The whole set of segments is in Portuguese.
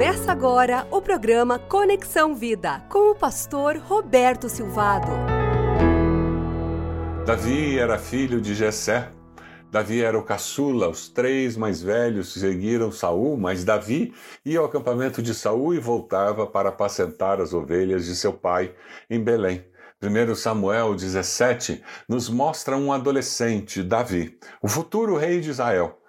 Começa agora o programa Conexão Vida com o pastor Roberto Silvado. Davi era filho de Jessé. Davi era o caçula, os três mais velhos seguiram Saul, mas Davi ia ao acampamento de Saul e voltava para apacentar as ovelhas de seu pai em Belém. 1 Samuel 17 nos mostra um adolescente, Davi, o futuro rei de Israel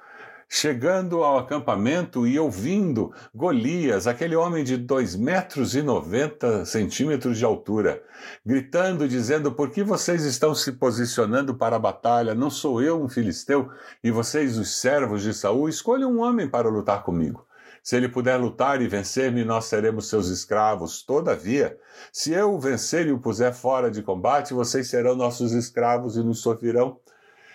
chegando ao acampamento e ouvindo Golias, aquele homem de dois metros e noventa centímetros de altura, gritando, dizendo: Por que vocês estão se posicionando para a batalha? Não sou eu um filisteu? E vocês, os servos de Saul, escolham um homem para lutar comigo. Se ele puder lutar e vencer-me, nós seremos seus escravos. Todavia, se eu o vencer e o puser fora de combate, vocês serão nossos escravos e nos sofrerão.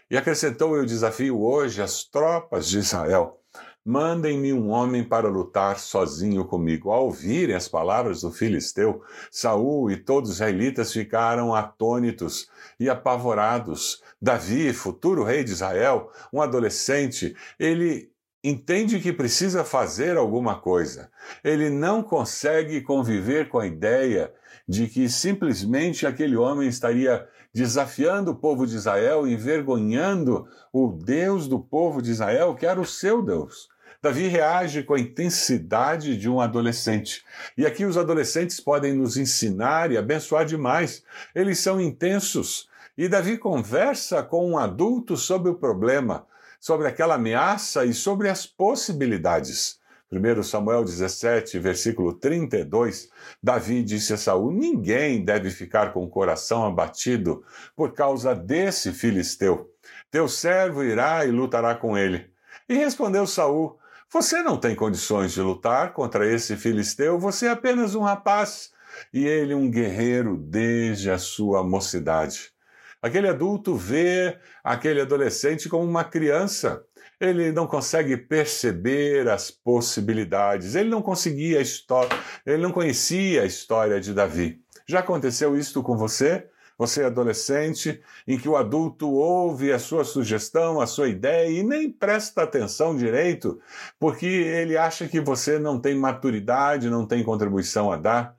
E acrescentou eu desafio hoje às tropas de Israel: Mandem-me um homem para lutar sozinho comigo. Ao ouvirem as palavras do filisteu, Saul e todos os israelitas ficaram atônitos e apavorados. Davi, futuro rei de Israel, um adolescente, ele entende que precisa fazer alguma coisa. Ele não consegue conviver com a ideia de que simplesmente aquele homem estaria desafiando o povo de Israel, envergonhando o Deus do povo de Israel, que era o seu Deus. Davi reage com a intensidade de um adolescente. E aqui os adolescentes podem nos ensinar e abençoar demais. Eles são intensos. E Davi conversa com um adulto sobre o problema, sobre aquela ameaça e sobre as possibilidades. 1 Samuel 17, versículo 32, Davi disse a Saul: Ninguém deve ficar com o coração abatido por causa desse filisteu. Teu servo irá e lutará com ele. E respondeu Saul: Você não tem condições de lutar contra esse filisteu, você é apenas um rapaz, e ele um guerreiro desde a sua mocidade. Aquele adulto vê aquele adolescente como uma criança ele não consegue perceber as possibilidades, ele não conseguia a história, ele não conhecia a história de Davi. Já aconteceu isto com você? Você é adolescente, em que o adulto ouve a sua sugestão, a sua ideia e nem presta atenção direito, porque ele acha que você não tem maturidade, não tem contribuição a dar.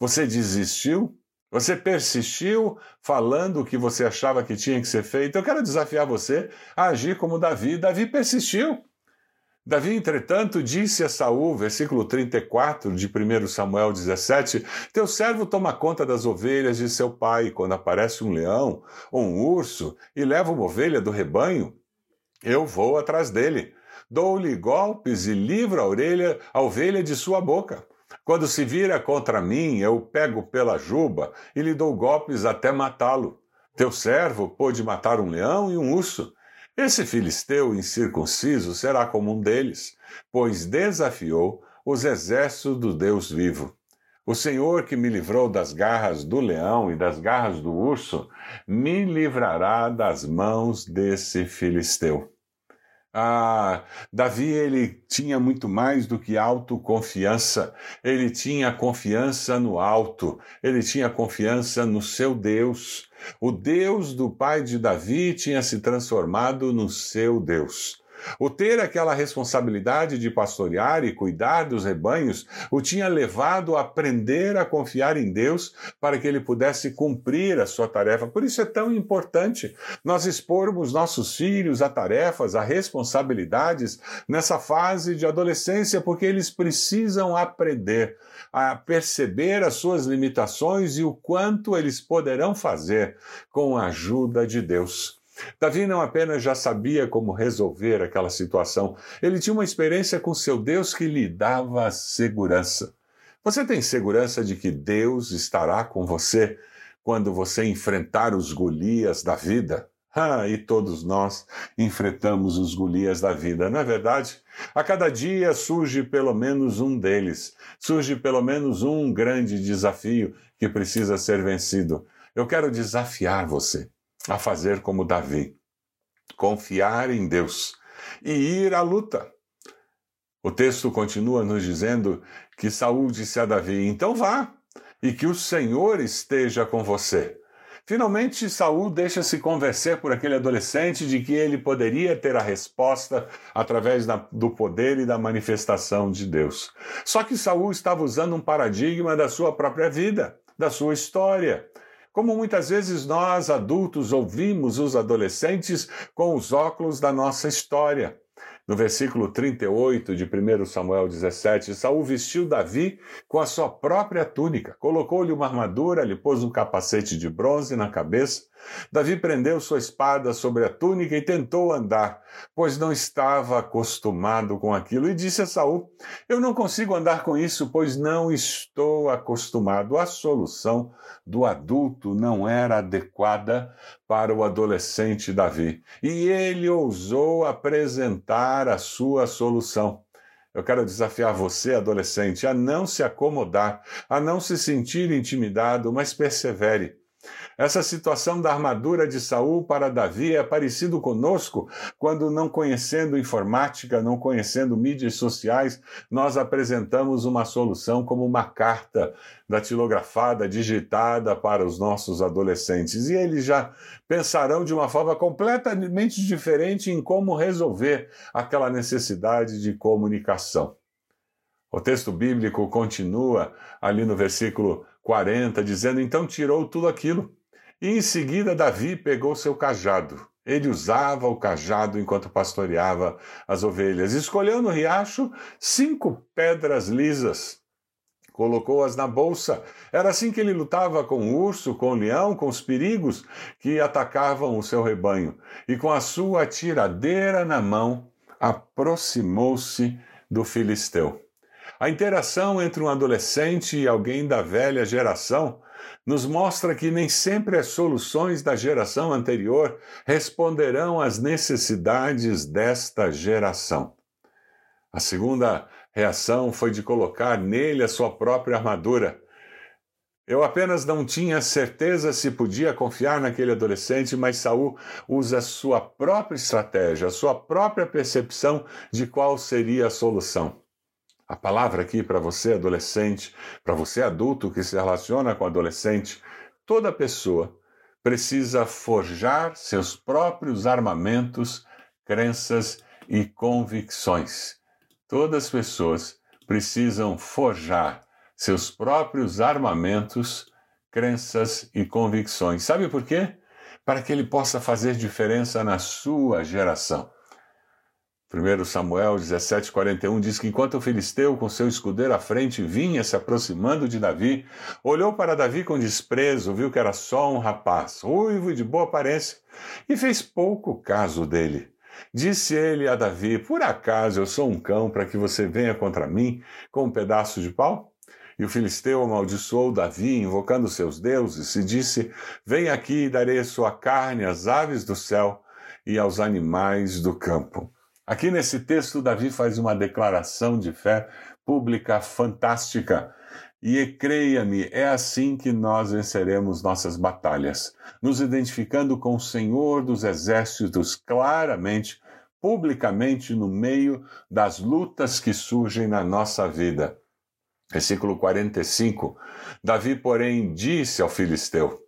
Você desistiu? Você persistiu falando o que você achava que tinha que ser feito. Eu quero desafiar você a agir como Davi. Davi persistiu. Davi, entretanto, disse a Saul, versículo 34 de 1 Samuel 17: Teu servo toma conta das ovelhas de seu pai. Quando aparece um leão ou um urso e leva uma ovelha do rebanho, eu vou atrás dele. Dou-lhe golpes e livro a orelha, a ovelha de sua boca. Quando se vira contra mim, eu pego pela juba e lhe dou golpes até matá-lo. Teu servo pôde matar um leão e um urso. Esse filisteu incircunciso será como um deles, pois desafiou os exércitos do Deus vivo. O Senhor que me livrou das garras do leão e das garras do urso, me livrará das mãos desse filisteu. Ah, Davi ele tinha muito mais do que autoconfiança. Ele tinha confiança no alto. Ele tinha confiança no seu Deus. O Deus do pai de Davi tinha se transformado no seu Deus. O ter aquela responsabilidade de pastorear e cuidar dos rebanhos o tinha levado a aprender a confiar em Deus para que ele pudesse cumprir a sua tarefa. Por isso é tão importante nós expormos nossos filhos a tarefas, a responsabilidades nessa fase de adolescência, porque eles precisam aprender a perceber as suas limitações e o quanto eles poderão fazer com a ajuda de Deus. Davi não apenas já sabia como resolver aquela situação, ele tinha uma experiência com seu Deus que lhe dava segurança. Você tem segurança de que Deus estará com você quando você enfrentar os Golias da vida? Ah, e todos nós enfrentamos os Golias da vida, não é verdade? A cada dia surge pelo menos um deles, surge pelo menos um grande desafio que precisa ser vencido. Eu quero desafiar você a fazer como Davi, confiar em Deus e ir à luta. O texto continua nos dizendo que Saul disse a Davi: "Então vá, e que o Senhor esteja com você". Finalmente, Saul deixa-se convencer por aquele adolescente de que ele poderia ter a resposta através da, do poder e da manifestação de Deus. Só que Saul estava usando um paradigma da sua própria vida, da sua história. Como muitas vezes nós, adultos, ouvimos os adolescentes com os óculos da nossa história. No versículo 38 de 1 Samuel 17, Saul vestiu Davi com a sua própria túnica, colocou-lhe uma armadura, lhe pôs um capacete de bronze na cabeça. Davi prendeu sua espada sobre a túnica e tentou andar, pois não estava acostumado com aquilo, e disse a Saul: Eu não consigo andar com isso, pois não estou acostumado. A solução do adulto não era adequada para o adolescente Davi. E ele ousou apresentar a sua solução. Eu quero desafiar você, adolescente, a não se acomodar, a não se sentir intimidado, mas persevere. Essa situação da armadura de Saul para Davi é parecido conosco quando, não conhecendo informática, não conhecendo mídias sociais, nós apresentamos uma solução como uma carta datilografada, digitada para os nossos adolescentes. E eles já pensarão de uma forma completamente diferente em como resolver aquela necessidade de comunicação. O texto bíblico continua ali no versículo 40, dizendo: Então tirou tudo aquilo. E em seguida Davi pegou seu cajado. Ele usava o cajado enquanto pastoreava as ovelhas. Escolheu no riacho cinco pedras lisas. Colocou-as na bolsa. Era assim que ele lutava com o urso, com o leão, com os perigos que atacavam o seu rebanho. E com a sua tiradeira na mão, aproximou-se do filisteu. A interação entre um adolescente e alguém da velha geração nos mostra que nem sempre as soluções da geração anterior responderão às necessidades desta geração. A segunda reação foi de colocar nele a sua própria armadura. Eu apenas não tinha certeza se podia confiar naquele adolescente, mas Saul usa sua própria estratégia, sua própria percepção de qual seria a solução. A palavra aqui para você, adolescente, para você, adulto que se relaciona com adolescente, toda pessoa precisa forjar seus próprios armamentos, crenças e convicções. Todas as pessoas precisam forjar seus próprios armamentos, crenças e convicções. Sabe por quê? Para que ele possa fazer diferença na sua geração. 1 Samuel 17,41 diz que enquanto o filisteu, com seu escudeiro à frente, vinha se aproximando de Davi, olhou para Davi com desprezo, viu que era só um rapaz, ruivo e de boa aparência, e fez pouco caso dele. Disse ele a Davi: Por acaso eu sou um cão para que você venha contra mim com um pedaço de pau? E o filisteu amaldiçoou Davi, invocando seus deuses, e disse: Vem aqui e darei a sua carne às aves do céu e aos animais do campo. Aqui nesse texto, Davi faz uma declaração de fé pública fantástica. E creia-me, é assim que nós venceremos nossas batalhas, nos identificando com o Senhor dos Exércitos claramente, publicamente, no meio das lutas que surgem na nossa vida. Versículo 45: Davi, porém, disse ao filisteu: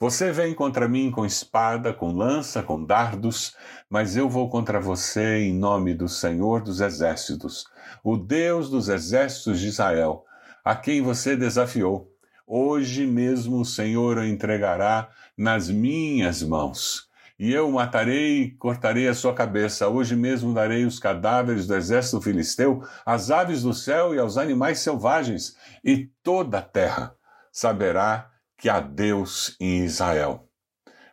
você vem contra mim com espada, com lança, com dardos, mas eu vou contra você em nome do Senhor dos Exércitos, o Deus dos exércitos de Israel, a quem você desafiou. Hoje mesmo o Senhor o entregará nas minhas mãos. E eu matarei e cortarei a sua cabeça. Hoje mesmo darei os cadáveres do exército filisteu às aves do céu e aos animais selvagens, e toda a terra saberá que há Deus em Israel.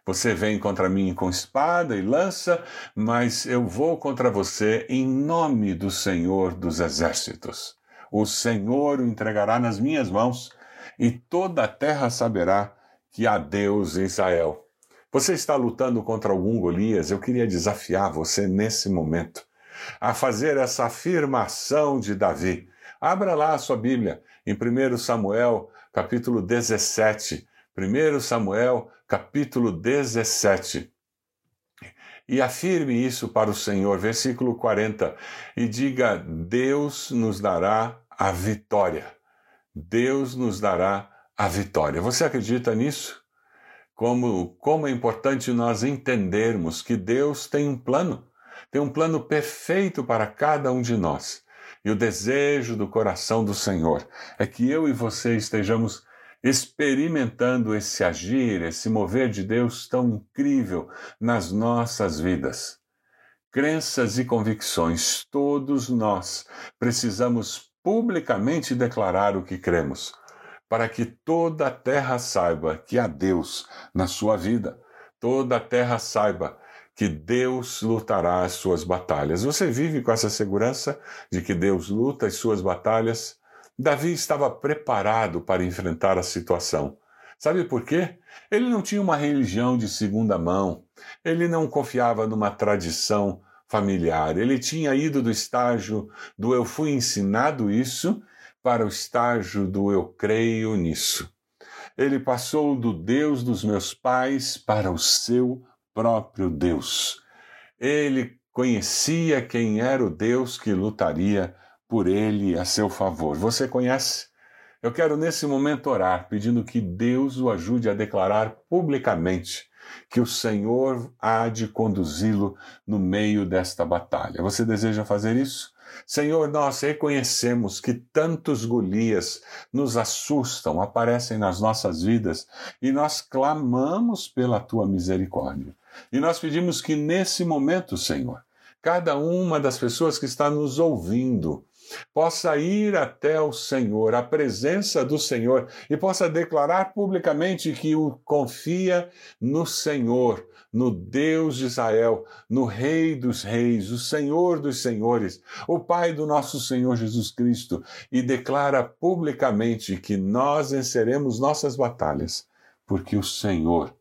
Você vem contra mim com espada e lança, mas eu vou contra você em nome do Senhor dos Exércitos. O Senhor o entregará nas minhas mãos, e toda a terra saberá que há Deus em Israel. Você está lutando contra algum Golias? Eu queria desafiar você nesse momento a fazer essa afirmação de Davi. Abra lá a sua Bíblia em 1 Samuel, capítulo 17. 1 Samuel, capítulo 17. E afirme isso para o Senhor, versículo 40, e diga: Deus nos dará a vitória. Deus nos dará a vitória. Você acredita nisso? como, como é importante nós entendermos que Deus tem um plano, tem um plano perfeito para cada um de nós. E o desejo do coração do Senhor é que eu e você estejamos experimentando esse agir, esse mover de Deus tão incrível nas nossas vidas. Crenças e convicções, todos nós precisamos publicamente declarar o que cremos para que toda a terra saiba que há Deus na sua vida. Toda a terra saiba que Deus lutará as suas batalhas. Você vive com essa segurança de que Deus luta as suas batalhas? Davi estava preparado para enfrentar a situação. Sabe por quê? Ele não tinha uma religião de segunda mão, ele não confiava numa tradição familiar, ele tinha ido do estágio do eu fui ensinado isso para o estágio do eu creio nisso. Ele passou do Deus dos meus pais para o seu próprio Deus. Ele conhecia quem era o Deus que lutaria por ele a seu favor. Você conhece? Eu quero nesse momento orar, pedindo que Deus o ajude a declarar publicamente que o Senhor há de conduzi-lo no meio desta batalha. Você deseja fazer isso? Senhor, nós reconhecemos que tantos Golias nos assustam, aparecem nas nossas vidas e nós clamamos pela tua misericórdia. E nós pedimos que nesse momento, Senhor, cada uma das pessoas que está nos ouvindo, possa ir até o Senhor, a presença do Senhor, e possa declarar publicamente que o confia no Senhor, no Deus de Israel, no Rei dos Reis, o Senhor dos Senhores, o Pai do nosso Senhor Jesus Cristo, e declara publicamente que nós venceremos nossas batalhas, porque o Senhor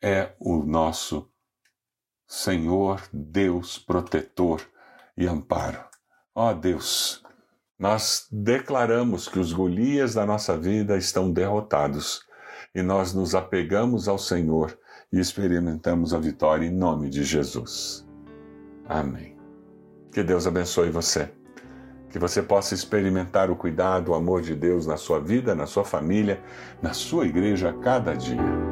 é o nosso Senhor, Deus protetor e amparo. Ó oh Deus, nós declaramos que os Golias da nossa vida estão derrotados e nós nos apegamos ao Senhor e experimentamos a vitória em nome de Jesus. Amém. Que Deus abençoe você. Que você possa experimentar o cuidado, o amor de Deus na sua vida, na sua família, na sua igreja cada dia.